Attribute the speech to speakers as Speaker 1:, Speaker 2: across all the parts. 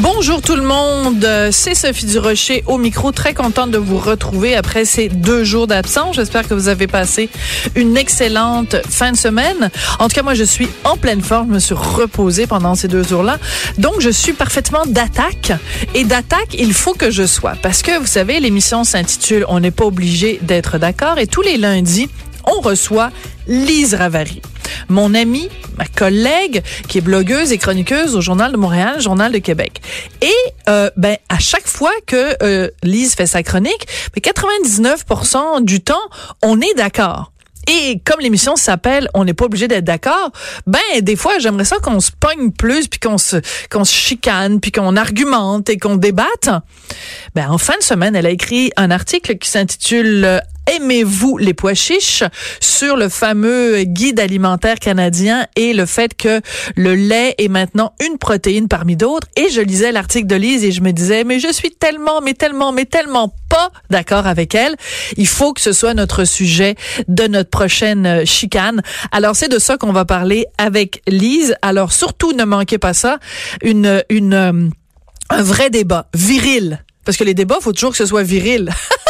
Speaker 1: Bonjour tout le monde, c'est Sophie Durocher au micro, très contente de vous retrouver après ces deux jours d'absence. J'espère que vous avez passé une excellente fin de semaine. En tout cas, moi, je suis en pleine forme, je me suis reposée pendant ces deux jours-là. Donc, je suis parfaitement d'attaque. Et d'attaque, il faut que je sois. Parce que, vous savez, l'émission s'intitule On n'est pas obligé d'être d'accord. Et tous les lundis, on reçoit Lise Ravary mon amie, ma collègue, qui est blogueuse et chroniqueuse au Journal de Montréal, Journal de Québec. Et euh, ben à chaque fois que euh, Lise fait sa chronique, 99% du temps, on est d'accord. Et comme l'émission s'appelle On n'est pas obligé d'être d'accord, ben des fois j'aimerais ça qu'on se pogne plus puis qu'on se qu'on se chicane puis qu'on argumente et qu'on débatte. Ben en fin de semaine, elle a écrit un article qui s'intitule Aimez-vous les pois chiches? Sur le fameux guide alimentaire canadien et le fait que le lait est maintenant une protéine parmi d'autres. Et je lisais l'article de Lise et je me disais, mais je suis tellement, mais tellement, mais tellement pas d'accord avec elle. Il faut que ce soit notre sujet de notre prochaine chicane. Alors c'est de ça qu'on va parler avec Lise. Alors surtout ne manquez pas ça. Une, une, euh, un vrai débat viril. Parce que les débats, faut toujours que ce soit viril.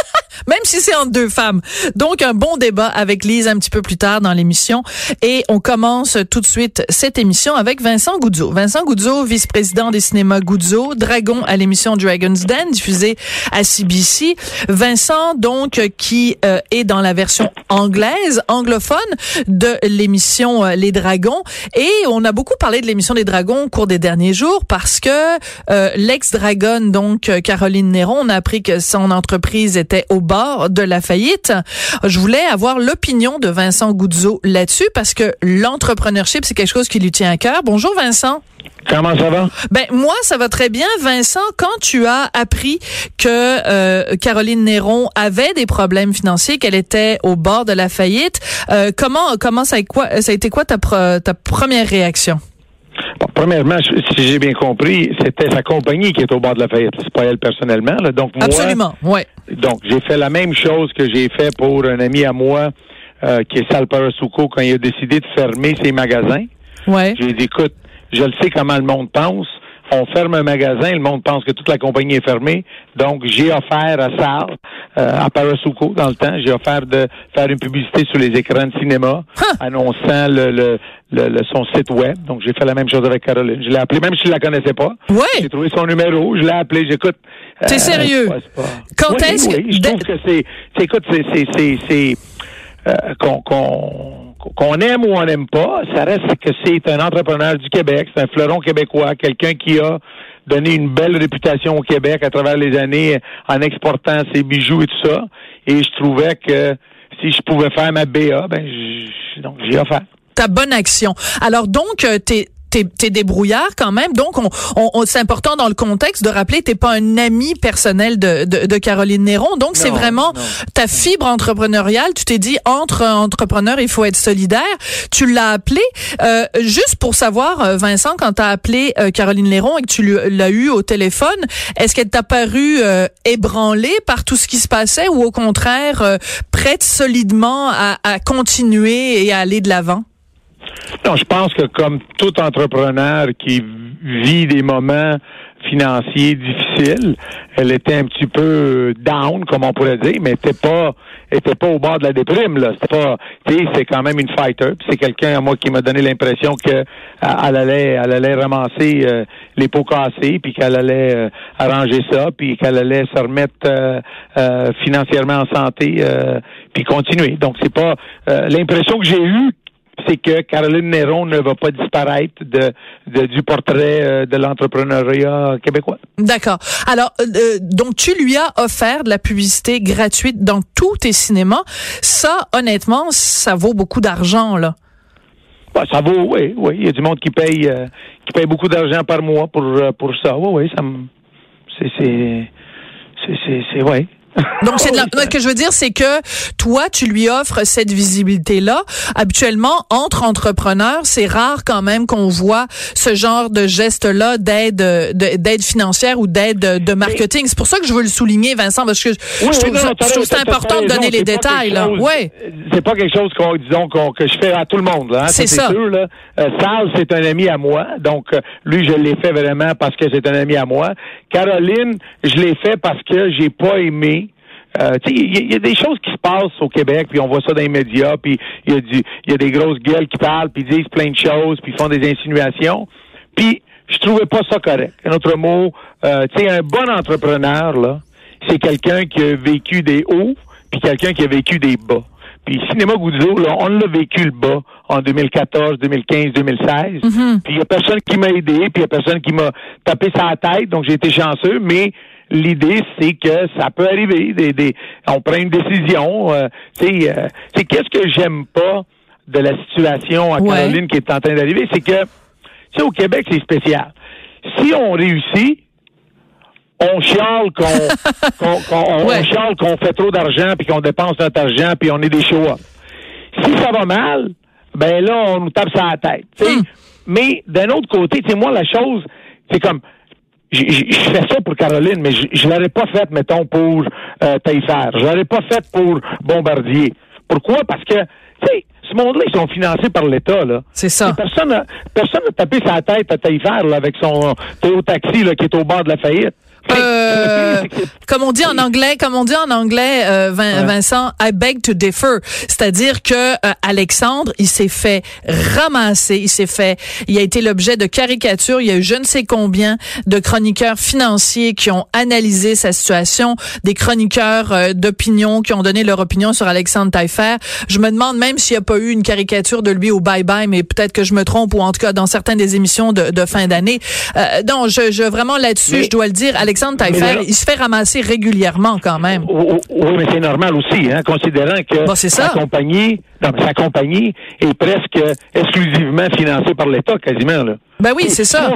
Speaker 1: même si c'est entre deux femmes. Donc, un bon débat avec Lise un petit peu plus tard dans l'émission. Et on commence tout de suite cette émission avec Vincent Goudzo. Vincent Goudzo, vice-président des cinémas Goudzo, Dragon à l'émission Dragon's Den, diffusée à CBC. Vincent, donc, qui euh, est dans la version anglaise, anglophone de l'émission euh, Les Dragons. Et on a beaucoup parlé de l'émission des Dragons au cours des derniers jours parce que euh, l'ex-dragon, donc Caroline Néron, on a appris que son entreprise était au bord de la faillite. Je voulais avoir l'opinion de Vincent Goudzo là-dessus parce que l'entrepreneurship, c'est quelque chose qui lui tient à cœur. Bonjour Vincent.
Speaker 2: Comment ça va?
Speaker 1: Ben moi, ça va très bien. Vincent, quand tu as appris que euh, Caroline Néron avait des problèmes financiers, qu'elle était au bord de la faillite, euh, comment comment ça a, quoi, ça a été quoi ta, ta première réaction?
Speaker 2: Premièrement, si j'ai bien compris, c'était sa compagnie qui est au bord de la faillite. C'est pas elle personnellement. Donc moi,
Speaker 1: Absolument, ouais.
Speaker 2: Donc j'ai fait la même chose que j'ai fait pour un ami à moi euh, qui est Sal Parasuco quand il a décidé de fermer ses magasins.
Speaker 1: Ouais.
Speaker 2: J'ai dit, écoute, je le sais comment le monde pense on ferme un magasin, le monde pense que toute la compagnie est fermée. Donc, j'ai offert à Sal, euh, à Parasuco, dans le temps, j'ai offert de faire une publicité sur les écrans de cinéma, annonçant le, le, son site web. Donc, j'ai fait la même chose avec Caroline. Je l'ai appelé, même si je la connaissais pas.
Speaker 1: Ouais.
Speaker 2: J'ai trouvé son numéro, je l'ai appelé, j'écoute.
Speaker 1: T'es euh, sérieux? Quand est-ce
Speaker 2: que... je trouve que c'est, écoute, c'est, c'est, euh, qu'on, qu'on qu'on aime ou on n'aime pas, ça reste que c'est un entrepreneur du Québec, c'est un fleuron québécois, quelqu'un qui a donné une belle réputation au Québec à travers les années en exportant ses bijoux et tout ça. Et je trouvais que si je pouvais faire ma BA, ben j'ai offert
Speaker 1: ta bonne action. Alors donc, euh, t'es t'es débrouillard quand même. Donc, on, on, c'est important dans le contexte de rappeler, t'es pas un ami personnel de, de, de Caroline Néron. Donc, c'est vraiment ta fibre entrepreneuriale. Tu t'es dit, entre entrepreneurs, il faut être solidaire. Tu l'as appelé. Euh, juste pour savoir, euh, Vincent, quand t'as appelé euh, Caroline Néron et que tu l'as eu au téléphone, est-ce qu'elle t'a paru euh, ébranlée par tout ce qui se passait ou au contraire prête solidement à, à continuer et à aller de l'avant?
Speaker 2: Non, je pense que comme tout entrepreneur qui vit des moments financiers difficiles, elle était un petit peu down, comme on pourrait dire, mais était pas était pas au bord de la déprime là. C'était pas, c'est quand même une fighter. C'est quelqu'un à moi qui m'a donné l'impression que euh, elle allait, elle allait ramasser euh, les pots cassés, puis qu'elle allait euh, arranger ça, puis qu'elle allait se remettre financièrement en santé, puis continuer. Donc c'est pas l'impression que j'ai eue c'est que Caroline Néron ne va pas disparaître de, du portrait euh, de l'entrepreneuriat québécois.
Speaker 1: D'accord. Alors, euh, euh, donc tu lui as offert de la publicité gratuite dans tous tes cinémas. Ça, honnêtement, ça vaut beaucoup d'argent, là.
Speaker 2: Bah, ça vaut, oui, oui. Il y a du monde qui paye, qui paye beaucoup d'argent par mois pour, pour ça. Oui, oui, ça me, c'est, c'est, c'est, c'est, oui.
Speaker 1: Donc c'est de la, ce que je veux dire c'est que toi tu lui offres cette visibilité là. Habituellement entre entrepreneurs, c'est rare quand même qu'on voit ce genre de geste là d'aide d'aide financière ou d'aide de marketing. C'est pour ça que je veux le souligner Vincent parce que je, trouve, c'est important de donner les détails là. Ouais.
Speaker 2: C'est pas quelque chose qu'on disons que je fais à tout le monde hein.
Speaker 1: C'est ça.
Speaker 2: Sûr, là. Euh, c'est un ami à moi. Donc euh, lui je l'ai fait vraiment parce que c'est un ami à moi. Caroline, je l'ai fait parce que j'ai pas aimé euh, il y, a des choses qui se passent au Québec, puis on voit ça dans les médias, puis il y, a du, y a des grosses gueules qui parlent, puis disent plein de choses, puis font des insinuations. Puis je trouvais pas ça correct. Un autre mot, euh, tu sais, un bon entrepreneur, là, c'est quelqu'un qui a vécu des hauts, puis quelqu'un qui a vécu des bas. Puis Cinéma Goudzo, là, on l'a vécu le bas en 2014, 2015, 2016. Puis il y a personne qui m'a aidé, puis il y a personne qui m'a tapé sa tête, donc j'ai été chanceux, mais l'idée, c'est que ça peut arriver. Des, des, on prend une décision. Euh, c'est euh, qu'est-ce que j'aime pas de la situation à Caroline qui est en train d'arriver, c'est que, tu sais, au Québec, c'est spécial. Si on réussit, on chiale qu'on qu'on qu'on fait trop d'argent puis qu'on dépense notre argent puis on est des show Si ça va mal, ben là on nous tape sur la tête. Hmm. Mais d'un autre côté, tu moi la chose, c'est comme je fais ça pour Caroline, mais je ne l'aurais pas fait, mettons, pour euh, Taillefer. Je l'aurais pas fait pour Bombardier. Pourquoi? Parce que, tu sais, ce monde-là, ils sont financés par l'État, là.
Speaker 1: C'est ça.
Speaker 2: personne n'a personne tapé sa tête à Taillefer, là, avec son Théo Taxi, là, qui est au bord de la faillite.
Speaker 1: Euh, comme on dit en anglais, comme on dit en anglais, euh, Vincent, I beg to differ. C'est-à-dire que euh, Alexandre, il s'est fait ramasser, il s'est fait, il a été l'objet de caricatures. Il y a eu je ne sais combien de chroniqueurs financiers qui ont analysé sa situation, des chroniqueurs d'opinion qui ont donné leur opinion sur Alexandre Taillefer. Je me demande même s'il n'y a pas eu une caricature de lui au bye bye, mais peut-être que je me trompe ou en tout cas dans certaines des émissions de, de fin d'année. donc, je, je vraiment là-dessus, je dois le dire, Alexandre Alexandre Taillefer, il se fait ramasser régulièrement quand même.
Speaker 2: Oui, mais c'est normal aussi, hein, considérant que sa compagnie, sa compagnie est presque exclusivement financée par l'État, quasiment. Là.
Speaker 1: Ben oui, c'est ça.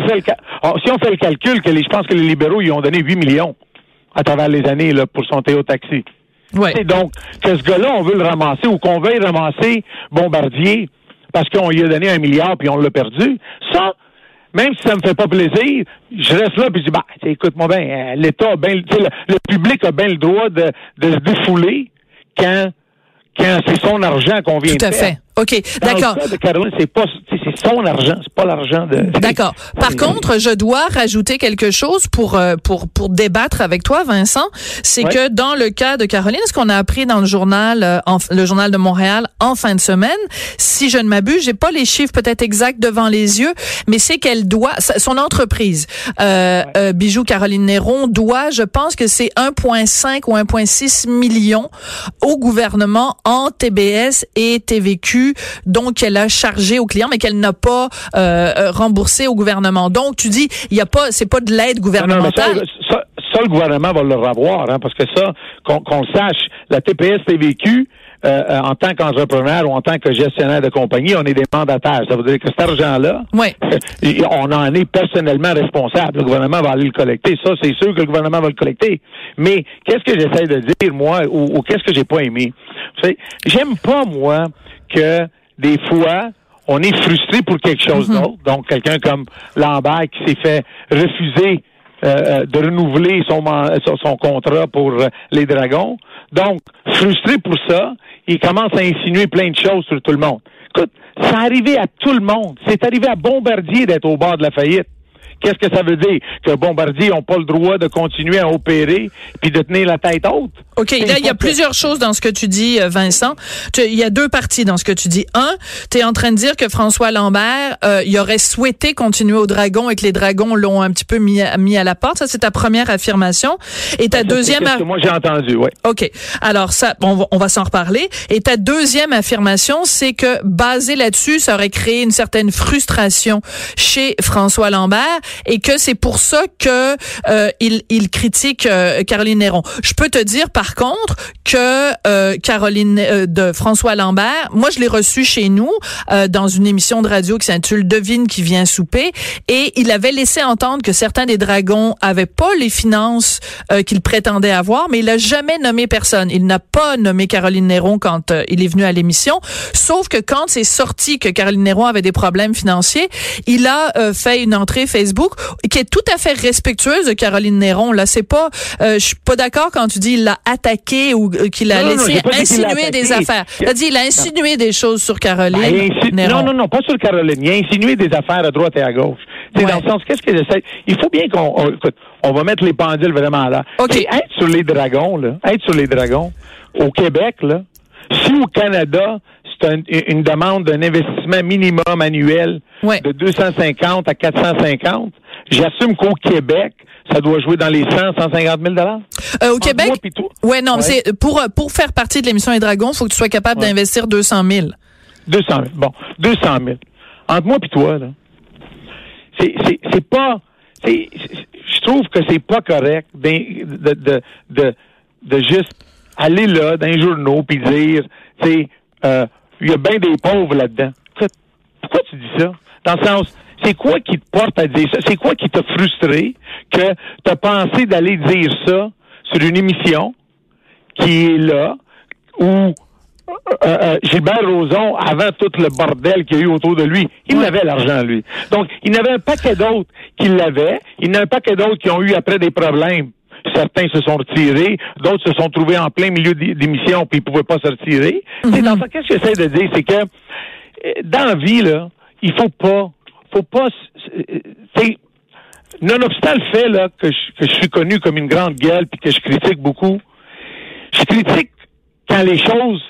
Speaker 2: Oh, si on fait le calcul, que je pense que les libéraux lui ont donné 8 millions à travers les années là, pour son Théo Taxi.
Speaker 1: Ouais.
Speaker 2: Et donc, que ce gars-là, on veut le ramasser ou qu'on veuille ramasser Bombardier parce qu'on lui a donné un milliard puis on l'a perdu, ça, même si ça me fait pas plaisir, je reste là puis je dis bah écoute-moi bien, euh, l'État a bien le, le, public a bien le droit de, de se défouler quand quand c'est son argent qu'on vient
Speaker 1: Tout à fait. OK, d'accord.
Speaker 2: de Caroline, c'est pas c'est son argent, c'est pas l'argent de
Speaker 1: D'accord. Par contre, je dois rajouter quelque chose pour euh, pour pour débattre avec toi Vincent, c'est que dans le cas de Caroline, ce qu'on a appris dans le journal euh, le journal de Montréal en fin de semaine, si je ne m'abuse, j'ai pas les chiffres peut-être exacts devant les yeux, mais c'est qu'elle doit son entreprise euh, euh Bijou Caroline Néron doit, je pense que c'est 1.5 ou 1.6 millions au gouvernement en TBS et TVQ donc elle a chargé au client, mais qu'elle n'a pas euh, euh, remboursé au gouvernement. Donc tu dis, il y a pas, c'est pas de l'aide gouvernementale.
Speaker 2: ça, le gouvernement va le revoir, hein, parce que ça, qu'on le sache, la TPS TVQ, euh, en tant qu'entrepreneur ou en tant que gestionnaire de compagnie, on est des mandataires. Ça veut dire que cet argent-là, on en est personnellement responsable. Le gouvernement va aller le collecter. Ça, c'est sûr que le gouvernement va le collecter. Mais qu'est-ce que j'essaie de dire, moi, ou, ou qu'est-ce que j'ai pas aimé? J'aime pas, moi, que des fois, on est frustré pour quelque chose mhm. d'autre. Donc, quelqu'un comme Lambert qui s'est fait refuser euh, euh, de renouveler son, son contrat pour euh, les Dragons. Donc, frustré pour ça, il commence à insinuer plein de choses sur tout le monde. Écoute, c'est arrivé à tout le monde. C'est arrivé à Bombardier d'être au bord de la faillite. Qu'est-ce que ça veut dire? Que Bombardier n'ont pas le droit de continuer à opérer puis de tenir la tête haute?
Speaker 1: OK, là, il y a plusieurs choses dans ce que tu dis, euh, Vincent. Il y a deux parties dans ce que tu dis. Un, tu es en train de dire que François Lambert, euh, il aurait souhaité continuer au Dragon et que les Dragons l'ont un petit peu mis à, mis à la porte. Ça, c'est ta première affirmation. Et ta deuxième...
Speaker 2: Que moi, j'ai entendu, oui.
Speaker 1: OK. Alors, ça, on va, s'en reparler. Et ta deuxième affirmation, c'est que basé là-dessus, ça aurait créé une certaine frustration chez François Lambert et que c'est pour ça que euh, il, il critique euh, Caroline Néron. Je peux te dire par contre que euh, Caroline euh, de François Lambert, moi je l'ai reçu chez nous euh, dans une émission de radio qui s'intitule Devine qui vient souper et il avait laissé entendre que certains des dragons avaient pas les finances euh, qu'il prétendait avoir, mais il a jamais nommé personne. Il n'a pas nommé Caroline Néron quand il est venu à l'émission, sauf que quand c'est sorti que Caroline Néron avait des problèmes financiers, il a fait une entrée Facebook qui est tout à fait respectueuse de Caroline Néron. Là, c'est pas, euh, je suis pas d'accord quand tu dis il l'a attaqué ou euh, qu'il a
Speaker 2: Non, non, non,
Speaker 1: laissé
Speaker 2: qu'il
Speaker 1: insinuer des affaires. T'as dit il a insinué des choses sur Caroline
Speaker 2: Ben, insi-
Speaker 1: Néron.
Speaker 2: Non, non, non, pas sur Caroline. Il a insinué des affaires à droite et à gauche. C'est
Speaker 1: Ouais.
Speaker 2: dans le sens, qu'est-ce que j'essaie? Il faut bien qu'on, on- écoute, on va mettre les pendules vraiment là.
Speaker 1: OK.
Speaker 2: Et être sur les dragons, là, être sur les dragons, au Québec, là, si au Canada, un- une demande d'un investissement minimum annuel
Speaker 1: Ouais.
Speaker 2: de 250 à 450, j'assume qu'au Québec, ça doit jouer dans les 100, 150 000
Speaker 1: Euh, au
Speaker 2: Entre
Speaker 1: Québec,
Speaker 2: moi puis toi.
Speaker 1: ouais, non, mais
Speaker 2: Ouais.
Speaker 1: c'est pour pour faire partie de l'émission Les Dragons, faut que tu sois capable
Speaker 2: Ouais.
Speaker 1: d'investir 200 000.
Speaker 2: 200 000. Bon, 200 000. Entre moi et toi, là, c'est, c'est, c'est pas... c'est- je trouve que c'est pas correct de, de, de, de juste aller là, dans les journaux, puis dire, tu sais, euh, il y a bien des pauvres là-dedans. Pourquoi tu dis ça? Dans le sens, c'est quoi qui te porte à dire ça? C'est quoi qui t'a frustré que tu as pensé d'aller dire ça sur une émission qui est là, où euh, euh, Gilbert Rozon, avant tout le bordel qu'il y a eu autour de lui, il
Speaker 1: Ouais.
Speaker 2: avait l'argent, lui. Donc, il y en avait un paquet d'autres qui l'avaient. Il y en a un paquet d'autres qui ont eu après des problèmes. Certains se sont retirés, d'autres se sont trouvés en plein milieu d'é- d'émission puis ils pouvaient pas se retirer. C'est dans ça, qu'est-ce que j'essaie de dire, c'est que euh, dans la vie, là, il faut pas, faut pas, sais, nonobstant le fait là que je, que je suis connu comme une grande gueule puis que je critique beaucoup, je critique quand les choses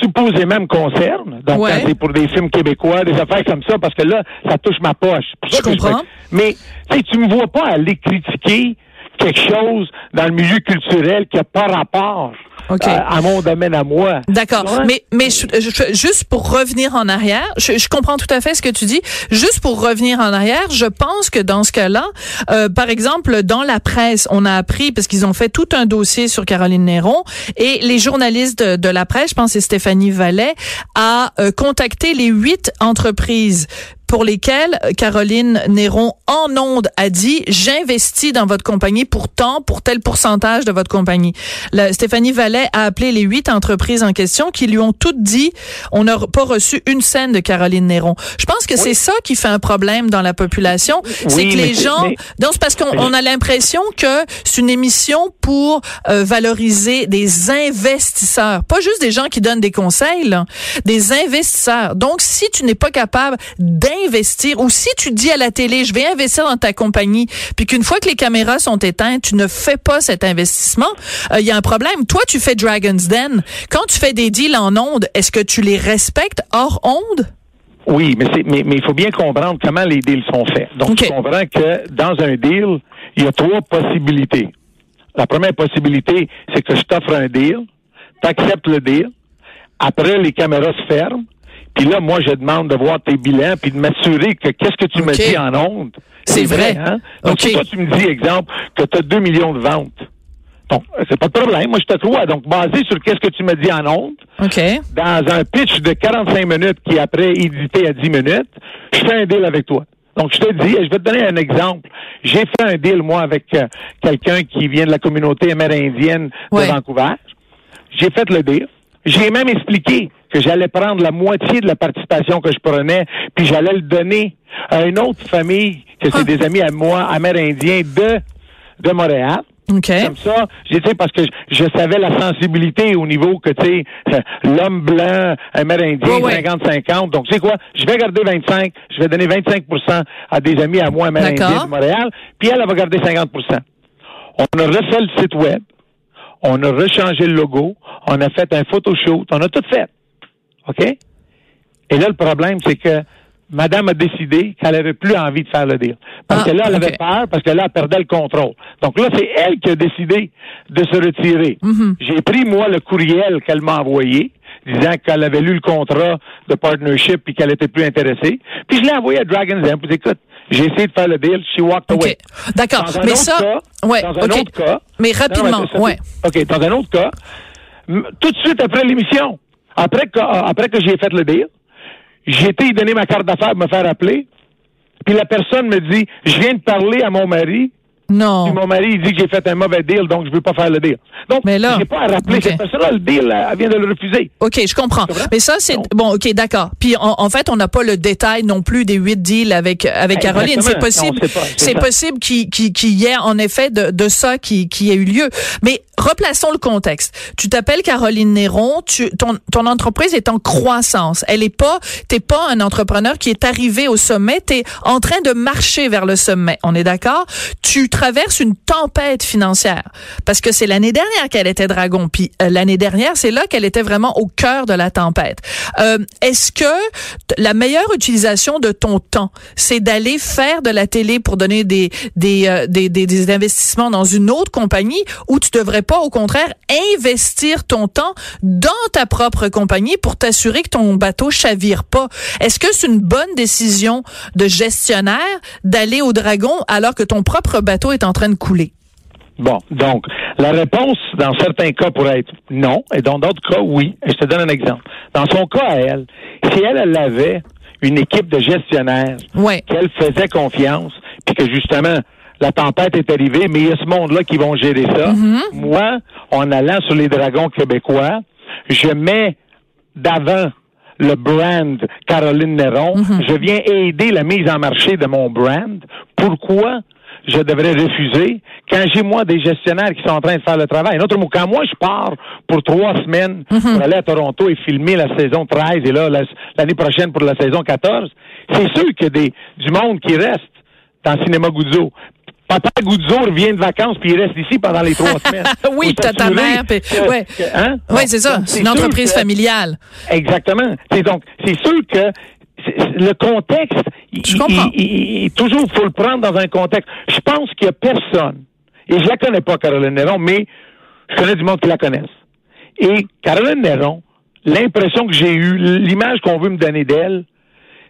Speaker 2: supposément me concernent. Donc,
Speaker 1: Ouais.
Speaker 2: quand c'est pour des films québécois, des affaires comme ça, parce que là, ça touche ma poche. Pour ça
Speaker 1: Je
Speaker 2: que
Speaker 1: comprends.
Speaker 2: Mais, tu sais, tu me vois pas aller critiquer quelque chose dans le milieu culturel qui a pas rapport euh, à mon domaine à moi.
Speaker 1: D'accord. Mais, mais je- je- juste pour revenir en arrière, je, je comprends tout à fait ce que tu dis. Juste pour revenir en arrière, je pense que dans ce cas-là, euh, par exemple, dans la presse, on a appris, parce qu'ils ont fait tout un dossier sur Caroline Néron, et les journalistes de, de la presse, je pense que c'est Stéphanie Vallet, a euh, contacté les huit entreprises pour lesquelles Caroline Néron en onde a dit j'investis dans votre compagnie pour tant pour tel pourcentage de votre compagnie. La- Stéphanie Vallet a appelé les huit entreprises en question qui lui ont toutes dit on n'a pas reçu une scène de Caroline Néron. Je pense que c'est ça qui fait un problème dans la population, c'est que les gens
Speaker 2: mais-
Speaker 1: donc c'est parce qu'on on a l'impression que c'est une émission pour euh, valoriser des investisseurs, pas juste des gens qui donnent des conseils, là, des investisseurs. Donc si tu n'es pas capable d'investir ou si tu dis à la télé je vais investir dans ta compagnie, puis qu'une fois que les caméras sont éteintes, tu ne fais pas cet investissement, euh, il y a un problème. Toi tu fais Dragon's Den, quand tu fais des deals en ondes, est-ce que tu les respectes hors ondes?
Speaker 2: Oui, mais c'est mais mais il faut bien comprendre comment les deals sont faits. Donc
Speaker 1: OK.
Speaker 2: tu comprends que dans un deal, il y a trois possibilités. La première possibilité, c'est que je t'offre un deal, tu acceptes le deal, après les caméras se ferment, puis là moi je demande de voir tes bilans puis de m'assurer que qu'est-ce que tu me dis en ondes,
Speaker 1: C'est vrai.
Speaker 2: hein? Donc si toi tu me dis exemple que tu as 2 millions de ventes. Donc, c'est pas de problème, moi je te crois. Donc basé sur qu'est-ce que tu me dis en ondes,
Speaker 1: OK.
Speaker 2: dans un pitch de 45 minutes qui est après édité à 10 minutes, je fais un deal avec toi. Donc, je te dis, je vais te donner un exemple. J'ai fait un deal, moi, avec euh, quelqu'un qui vient de la communauté amérindienne
Speaker 1: Ouais.
Speaker 2: de Vancouver. J'ai fait le deal. J'ai même expliqué que j'allais prendre la moitié de la participation que je prenais, puis j'allais le donner à une autre famille, que c'est
Speaker 1: Ah.
Speaker 2: des amis à moi, amérindiens de, de Montréal.
Speaker 1: OK.
Speaker 2: Comme ça, j'ai parce que je, je savais la sensibilité au niveau que tu sais l'homme blanc amérindien
Speaker 1: Ouais, ouais.
Speaker 2: 50-50. Donc tu sais quoi, je vais garder 25, je vais donner 25% à des amis à moi amérindiens de Montréal, puis elle, elle va garder 50% On a refait le site web, on a rechangé le logo, on a fait un photoshoot, on a tout fait. OK? Et là le problème c'est que Madame a décidé qu'elle avait plus envie de faire le deal. Parce
Speaker 1: Ah,
Speaker 2: que là, elle avait peur, parce que là, elle perdait le contrôle. Donc là, c'est elle qui a décidé de se retirer.
Speaker 1: Mhm.
Speaker 2: J'ai pris, moi, le courriel qu'elle m'a envoyé, disant qu'elle avait lu le contrat de partnership et qu'elle était plus intéressée. Puis je l'ai envoyé à Dragon's Den. Puis écoute, J'ai essayé de faire le deal. She walked away.
Speaker 1: D'accord. Mais ça,
Speaker 2: cas-
Speaker 1: ouais,
Speaker 2: dans un autre cas-
Speaker 1: Mais rapidement,
Speaker 2: Non, mais ça,
Speaker 1: ouais.
Speaker 2: OK, dans un autre cas, tout de suite après l'émission, après que, après que j'ai fait le deal, j'ai été donner ma carte d'affaires, me faire appeler, puis la personne me dit, je viens de parler à mon mari,
Speaker 1: Non.
Speaker 2: puis mon mari il dit que j'ai fait un mauvais deal, donc je veux pas faire le deal. Donc,
Speaker 1: Mais là-
Speaker 2: j'ai pas à rappeler
Speaker 1: OK.
Speaker 2: cette personne-là, le deal, elle vient de le refuser.
Speaker 1: OK, je comprends. Mais ça, c'est bon. OK, d'accord. Puis en, en fait, on n'a pas le détail non plus des huit deals avec avec Caroline. C'est possible.
Speaker 2: C'est
Speaker 1: possible qu'il y ait en effet de, de ça qui qui ait eu lieu. Mais replaçons le contexte. Tu t'appelles Caroline Néron. Tu ton ton entreprise est en croissance. Elle est pas. T'es pas un entrepreneur qui est arrivé au sommet. T'es en train de marcher vers le sommet. On est d'accord? Tu traverses une tempête financière parce que c'est l'année dernière qu'elle était dragon. Puis euh, l'année dernière, c'est là qu'elle était vraiment au cœur de la tempête. Euh, Est-ce que la meilleure utilisation de ton temps, c'est d'aller faire de la télé pour donner des des, euh, des, des des investissements dans une autre compagnie, ou tu devrais pas au contraire investir ton temps dans ta propre compagnie pour t'assurer que ton bateau chavire pas? Est-ce que c'est une bonne décision de gestionnaire d'aller au dragon alors que ton propre bateau est en train de couler
Speaker 2: Bon, donc, la réponse, dans certains cas, pourrait être non, et dans d'autres cas, oui. Et je te donne un exemple. Dans son cas à elle, si elle, elle avait une équipe de gestionnaires
Speaker 1: Ouais.
Speaker 2: qu'elle faisait confiance, puis que justement, la tempête est arrivée, mais il y a ce monde-là qui vont gérer ça. Moi, en allant sur les dragons québécois, je mets d'avant le brand Caroline Néron. Je viens aider la mise en marché de mon brand. Pourquoi? Je devrais refuser quand j'ai moi des gestionnaires qui sont en train de faire le travail? En autre mot, quand moi je pars pour trois semaines pour aller à Toronto et filmer la saison 13 et là la- l'année prochaine pour la saison 14, c'est sûr qu'il y a des, du monde qui reste dans le cinéma Guzzo. Papa Guzzo revient de vacances puis il reste ici pendant les trois semaines.
Speaker 1: oui, t'as ta mère.
Speaker 2: que-
Speaker 1: ouais,
Speaker 2: que- hein? Bon,
Speaker 1: c'est ça. C'est une entreprise
Speaker 2: que-
Speaker 1: familiale.
Speaker 2: Exactement. C'est donc, c'est sûr que le contexte,
Speaker 1: Je comprends.
Speaker 2: il- il- il- toujours, faut le prendre dans un contexte. Je pense qu'il y a personne, et je la connais pas, Caroline Néron, mais je connais du monde qui la connaisse. Et Caroline Néron, l'impression que j'ai eue, l'image qu'on veut me donner d'elle,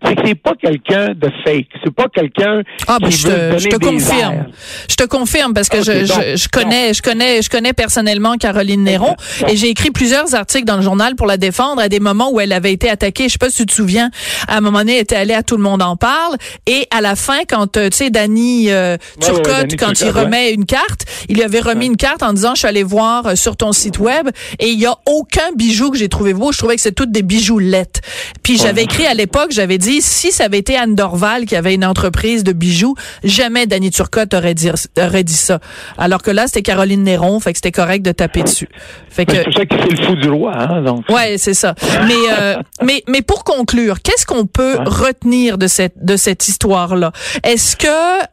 Speaker 2: c'est que c'est pas quelqu'un de fake. C'est pas quelqu'un
Speaker 1: Ah, ben,
Speaker 2: qui
Speaker 1: je
Speaker 2: veut
Speaker 1: te, je te confirme.
Speaker 2: airs.
Speaker 1: Je te confirme parce que je,
Speaker 2: donc,
Speaker 1: je, je connais, je connais, je connais personnellement Caroline Néron et j'ai écrit plusieurs articles dans le journal pour la défendre à des moments où elle avait été attaquée. Je sais pas si tu te souviens. À un moment donné, elle était allée à tout le monde en parle et à la fin, quand euh, tu sais Danny euh,
Speaker 2: Ouais, ouais,
Speaker 1: Turcotte,
Speaker 2: Danny
Speaker 1: quand il remet une carte, il lui avait remis une carte en disant je suis allé voir euh, sur ton site web et il y a aucun bijou que j'ai trouvé beau. Je trouvais que c'est toutes des bijoux lettres. Puis j'avais écrit à l'époque, j'avais dit si ça avait été Anne Dorval qui avait une entreprise de bijoux, jamais Danny Turcotte aurait dit, aurait dit ça. Alors que là, c'était Caroline Néron, fait que c'était correct de taper dessus. Fait que
Speaker 2: C'est pour ça qu'il fait le fou du roi, hein, donc.
Speaker 1: Ouais, c'est ça. Mais euh, mais mais pour conclure, qu'est-ce qu'on peut
Speaker 2: Ouais.
Speaker 1: retenir de cette de cette histoire là Est-ce que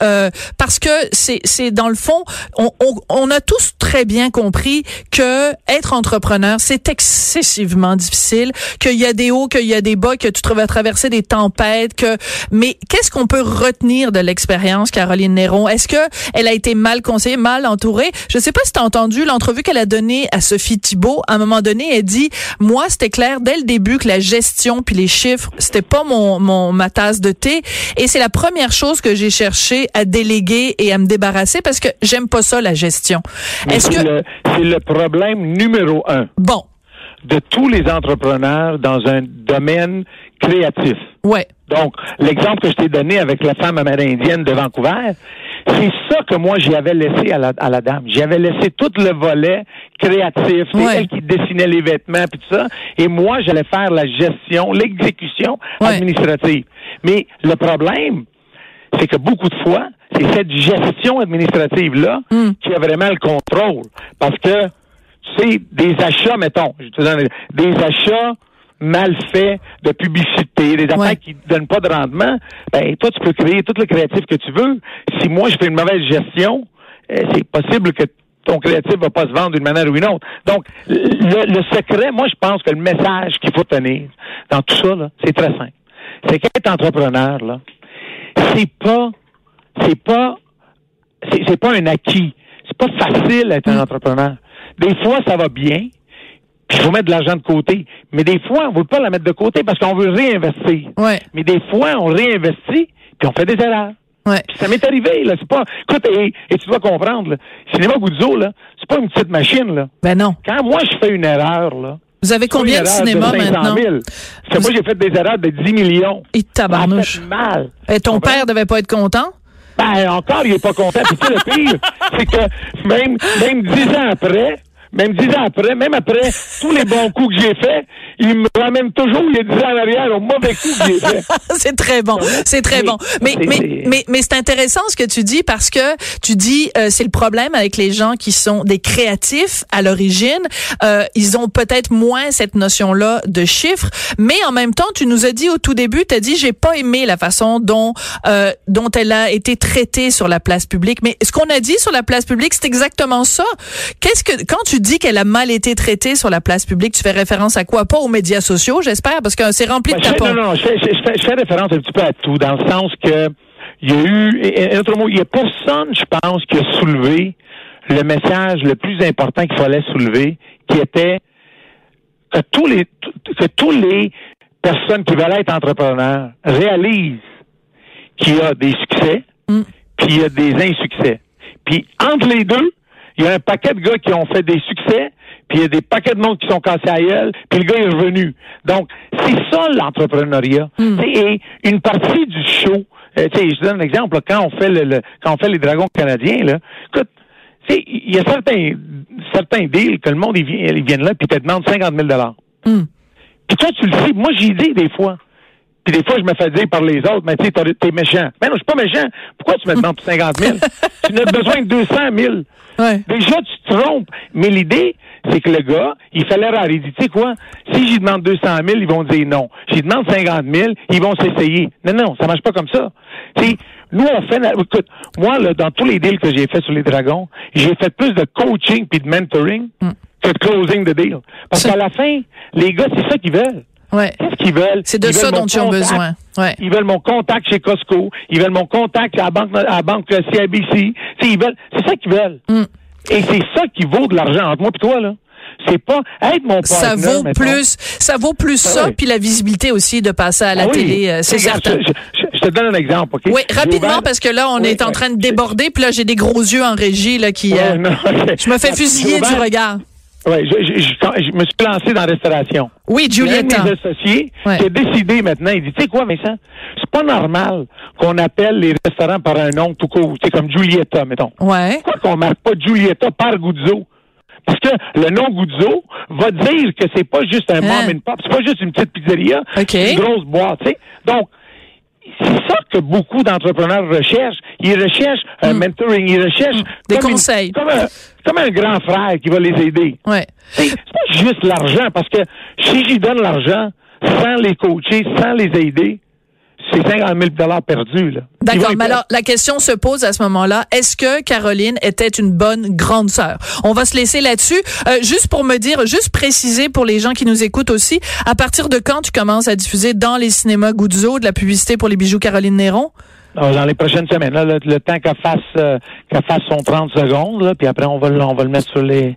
Speaker 1: euh, parce que c'est c'est dans le fond, on, on on a tous très bien compris que être entrepreneur c'est excessivement difficile, qu'il y a des hauts, qu'il y a des bas, que tu vas traverser des tempêtes, que mais qu'est-ce qu'on peut retenir de l'expérience Caroline Néron? Est-ce que elle a été mal conseillée, mal entourée? Je sais pas si tu as entendu l'entrevue qu'elle a donnée à Sophie Thibault. À un moment donné, elle dit "Moi, c'était clair dès le début que la gestion puis les chiffres, c'était pas mon mon ma tasse de thé et c'est la première chose que j'ai cherché à déléguer et à me débarrasser parce que j'aime pas ça la gestion." Est-ce que
Speaker 2: le, c'est le problème numéro un.
Speaker 1: bon,
Speaker 2: de tous les entrepreneurs dans un domaine créatif.
Speaker 1: ouais.
Speaker 2: Donc, l'exemple que je t'ai donné avec la femme amérindienne de Vancouver, c'est ça que moi j'avais laissé à la, à la dame. J'avais laissé tout le volet créatif, c'est
Speaker 1: Ouais.
Speaker 2: elle qui dessinait les vêtements puis tout ça, et moi j'allais faire la gestion, l'exécution
Speaker 1: Ouais.
Speaker 2: administrative. Mais le problème, c'est que beaucoup de fois, c'est cette gestion administrative là
Speaker 1: Hmm.
Speaker 2: qui a vraiment le contrôle, parce que tu sais, des achats, mettons, je te donne des achats mal faits de publicité, des affaires
Speaker 1: Ouais.
Speaker 2: qui ne donnent pas de rendement, ben toi, tu peux créer tout le créatif que tu veux. Si moi, je fais une mauvaise gestion, euh, c'est possible que ton créatif va pas se vendre d'une manière ou une autre. Donc, le, le secret, moi, je pense que le message qu'il faut tenir dans tout ça, là, c'est très simple. C'est qu'être entrepreneur, là, c'est pas, c'est pas, c'est, c'est pas un acquis. C'est pas facile d'être un entrepreneur. Des fois, ça va bien, puis il faut mettre de l'argent de côté. Mais des fois, on veut pas la mettre de côté parce qu'on veut réinvestir.
Speaker 1: Ouais.
Speaker 2: Mais des fois, on réinvestit, puis on fait des erreurs.
Speaker 1: Ouais.
Speaker 2: Puis ça m'est arrivé, là. C'est pas. Écoute, et, et tu dois comprendre, là. Cinéma Guzzo, là, c'est pas une petite machine, là.
Speaker 1: Ben non.
Speaker 2: Quand moi je fais une erreur, là.
Speaker 1: Vous avez combien de cinéma
Speaker 2: erreur de 500
Speaker 1: maintenant?
Speaker 2: 000. Parce que moi, j'ai fait des erreurs de 10 millions.
Speaker 1: Et tabarnouche.
Speaker 2: mal.
Speaker 1: Et ton père devait pas être content?
Speaker 2: Ben, encore, il est pas content. Puis, tu sais, le pire, c'est que même, même dix ans après, même dix ans après, même après tous les bons coups que j'ai faits, il me ramène toujours, il y a dix ans en arrière, au mauvais coup que j'ai fait.
Speaker 1: c'est très bon, c'est très bon. Mais mais mais mais c'est intéressant ce que tu dis parce que tu dis euh, c'est le problème avec les gens qui sont des créatifs à l'origine, euh, ils ont peut-être moins cette notion là de chiffres, mais en même temps tu nous as dit au tout début, tu as dit j'ai pas aimé la façon dont euh, dont elle a été traitée sur la place publique, mais ce qu'on a dit sur la place publique, c'est exactement ça. Qu'est-ce que quand tu dis qu'elle a mal été traitée sur la place publique, tu fais référence à quoi? Pas aux médias sociaux, j'espère parce que c'est rempli
Speaker 2: Ben,
Speaker 1: de
Speaker 2: fais-
Speaker 1: tapons.
Speaker 2: non, non, je fais, je, je fais, je fais référence un petit peu à tout, dans le sens que il y a eu, et- et un autre mot, il y a personne, je pense, qui a soulevé le message le plus important qu'il fallait soulever, qui était que tous les que tous les personnes qui veulent être entrepreneurs réalisent qu'il y a des succès,
Speaker 1: Mm.
Speaker 2: puis il y a des insuccès. Puis entre les deux, il y a un paquet de gars qui ont fait des succès, puis il y a des paquets de monde qui sont cassés à gueule, puis le gars est revenu. Donc, c'est ça l'entrepreneuriat.
Speaker 1: Mm.
Speaker 2: Et une partie du show, euh, tu sais, je donne un exemple, là, quand on fait le, le- quand on fait les dragons canadiens, là, écoute, il y a certains certains deals que le monde ils viennent, ils viennent là puis te demandent 50 000
Speaker 1: Hmm.
Speaker 2: Puis toi tu le sais, moi j'y dis des fois. Puis des fois je me fais dire par les autres, mais tu sais t'es méchant. Mais non, je suis pas méchant. Pourquoi tu me demandes 50 000 Tu n'as besoin de 200 000.
Speaker 1: Ouais.
Speaker 2: Déjà, tu te trompes. Mais l'idée, c'est que le gars, il l'erreur. Il dit, tu sais quoi, si j'y demande 200 000, ils vont dire non. J'y demande 50 000, ils vont s'essayer. Non, non, ça marche pas comme ça. Tu nous, on fait... Écoute, moi, là, dans tous les deals que j'ai fait sur les dragons, j'ai fait plus de coaching puis de mentoring que de closing de deal. Parce qu'à la fin, les gars, c'est ça qu'ils veulent.
Speaker 1: Ouais.
Speaker 2: Qu'est-ce qu'ils veulent?
Speaker 1: C'est de
Speaker 2: Ils
Speaker 1: ça dont ils ont besoin. Ouais.
Speaker 2: Ils veulent mon contact chez Costco. Ils veulent mon contact à la banque, à la banque CIBC. Sais, ils veulent, c'est ça qu'ils veulent.
Speaker 1: Mm.
Speaker 2: Et c'est ça qui vaut de l'argent entre moi et toi, là. C'est pas être mon
Speaker 1: Ça
Speaker 2: partner,
Speaker 1: vaut
Speaker 2: mettons.
Speaker 1: plus, ça vaut plus
Speaker 2: Ah
Speaker 1: ça,
Speaker 2: oui.
Speaker 1: puis la visibilité aussi de passer à la
Speaker 2: Ah
Speaker 1: télé, euh, c'est certain.
Speaker 2: Je, je- je te donne un exemple, OK?
Speaker 1: Oui, rapidement
Speaker 2: ouvert-
Speaker 1: parce que là on
Speaker 2: Oui,
Speaker 1: est en train de déborder, puis là j'ai des gros yeux en régie là qui. Euh,
Speaker 2: non,
Speaker 1: je me fais fusiller du regard.
Speaker 2: Ouais, je, je- je- je me suis lancé dans la restauration.
Speaker 1: Oui,
Speaker 2: Il y a un de
Speaker 1: Julietta.
Speaker 2: mes associés
Speaker 1: Ouais.
Speaker 2: qui a décidé maintenant, il dit, tu sais quoi, Vincent, c'est pas normal qu'on appelle les restaurants par un nom tout court, tu sais, comme Giulietta, mettons.
Speaker 1: Ouais.
Speaker 2: Pourquoi qu'on marque pas Giulietta par Guzzo? Parce que le nom Guzzo va dire que c'est pas juste un
Speaker 1: Hein?
Speaker 2: mom and pop, c'est pas juste une petite pizzeria, c'est une grosse boîte, tu sais. Donc, c'est ça que beaucoup d'entrepreneurs recherchent. Ils recherchent un mentoring, ils recherchent
Speaker 1: Mm. Des
Speaker 2: comme une-
Speaker 1: conseils.
Speaker 2: comme, un, comme un grand frère qui va les aider.
Speaker 1: Ouais.
Speaker 2: C'est pas juste l'argent, parce que si j'y donne l'argent sans les coacher, sans les aider, c'est 50 000 perdus.
Speaker 1: D'accord, mais alors la question se pose à ce moment-là, est-ce que Caroline était une bonne grande sœur? On va se laisser là-dessus. Euh, juste pour me dire, juste préciser pour les gens qui nous écoutent aussi, à partir de quand tu commences à diffuser dans les cinémas Guzzo de la publicité pour les bijoux Caroline Néron?
Speaker 2: Dans les prochaines semaines, là, le, le temps qu'elle fasse euh, qu'elle fasse son 30 secondes, là, puis après on va le- on va le mettre sur les.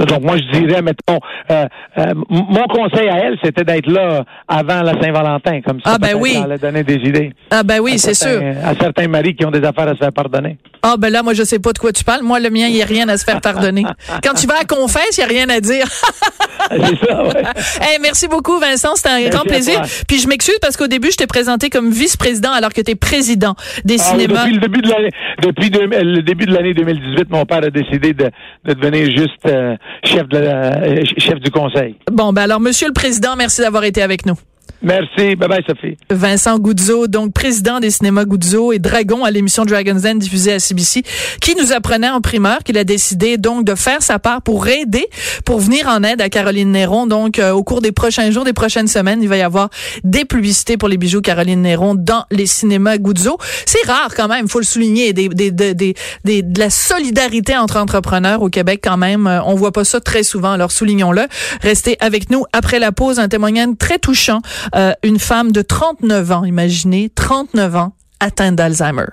Speaker 2: donc moi je dirais, mettons, euh, euh, mon conseil à elle, c'était d'être là avant la Saint-Valentin, comme ça.
Speaker 1: Ah, ben oui.
Speaker 2: Ça allait donner des idées.
Speaker 1: Ah ben oui, c'est sûr.
Speaker 2: À certains maris qui ont des affaires à se faire pardonner.
Speaker 1: Ah ben là, moi je sais pas de quoi tu parles. Moi, le mien, il y a rien à se faire pardonner. Quand tu vas à confesse, il y a rien à dire.
Speaker 2: c'est ça, ouais.
Speaker 1: Hey, merci beaucoup, Vincent. C'était un
Speaker 2: Merci
Speaker 1: grand plaisir. Puis je m'excuse parce qu'au début, je t'ai présenté comme vice-président alors que tu es président des
Speaker 2: Ah
Speaker 1: cinémas.
Speaker 2: depuis le début de l'année, depuis deux- le début de l'année 2018, mon père a décidé de, de devenir juste euh, chef de la- euh, chef du conseil.
Speaker 1: Bon, ben alors, Monsieur le Président, merci d'avoir été avec nous.
Speaker 2: Merci, bye bye Sophie.
Speaker 1: Vincent Guzzo, donc président des cinémas Guzzo et Dragon à l'émission Dragon's Den diffusée à CBC, qui nous apprenait en primeur qu'il a décidé donc de faire sa part pour aider, pour venir en aide à Caroline Néron. Donc, euh, au cours des prochains jours, des prochaines semaines, il va y avoir des publicités pour les bijoux Caroline Néron dans les cinémas Guzzo. C'est rare quand même, faut le souligner, des, des, des, des- de la solidarité entre entrepreneurs au Québec quand même. Euh, On voit pas ça très souvent, alors soulignons-le. Restez avec nous après la pause, un témoignage très touchant. Euh, une femme de 39 ans, imaginez, 39 ans, atteinte d'Alzheimer.